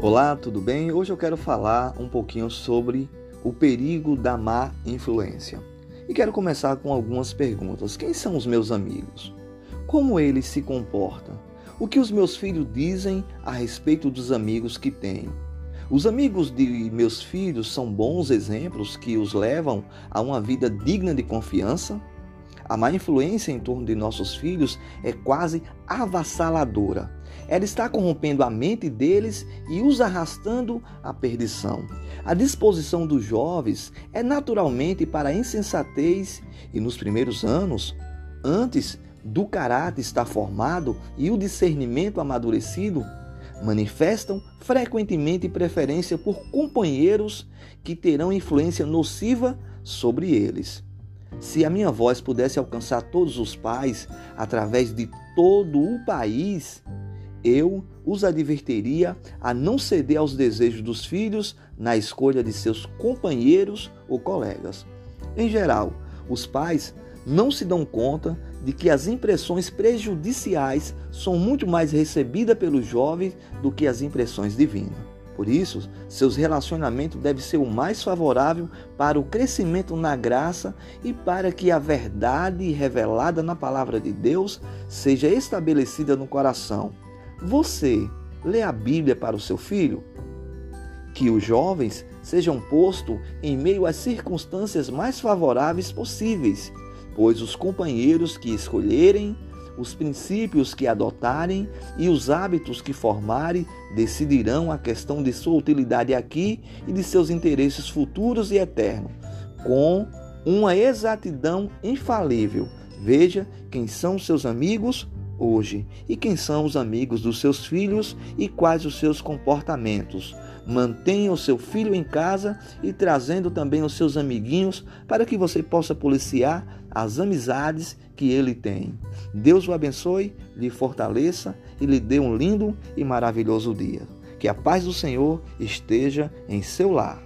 Olá, tudo bem? Hoje eu quero falar um pouquinho sobre o perigo da má influência. E quero começar com algumas perguntas. Quem são os meus amigos? Como eles se comportam? O que os meus filhos dizem a respeito dos amigos que tenho? Os amigos de meus filhos são bons exemplos que os levam a uma vida digna de confiança? A má influência em torno de nossos filhos é quase avassaladora. Ela está corrompendo a mente deles e os arrastando à perdição. A disposição dos jovens é naturalmente para a insensatez e nos primeiros anos, antes do caráter estar formado e o discernimento amadurecido, manifestam frequentemente preferência por companheiros que terão influência nociva sobre eles. Se a minha voz pudesse alcançar todos os pais através de todo o país, eu os advertiria a não ceder aos desejos dos filhos na escolha de seus companheiros ou colegas. Em geral, os pais não se dão conta de que as impressões prejudiciais são muito mais recebidas pelos jovens do que as impressões divinas. Por isso, seus relacionamentos devem ser o mais favorável para o crescimento na graça e para que a verdade revelada na palavra de Deus seja estabelecida no coração. Você lê a Bíblia para o seu filho? Que os jovens sejam postos em meio às circunstâncias mais favoráveis possíveis, pois os companheiros que escolherem os princípios que adotarem e os hábitos que formarem decidirão a questão de sua utilidade aqui e de seus interesses futuros e eternos, com uma exatidão infalível. Veja quem são seus amigos hoje e quem são os amigos dos seus filhos e quais os seus comportamentos. Mantenha o seu filho em casa e trazendo também os seus amiguinhos para que você possa policiar as amizades que ele tem. Deus o abençoe, lhe fortaleça e lhe dê um lindo e maravilhoso dia. Que a paz do Senhor esteja em seu lar.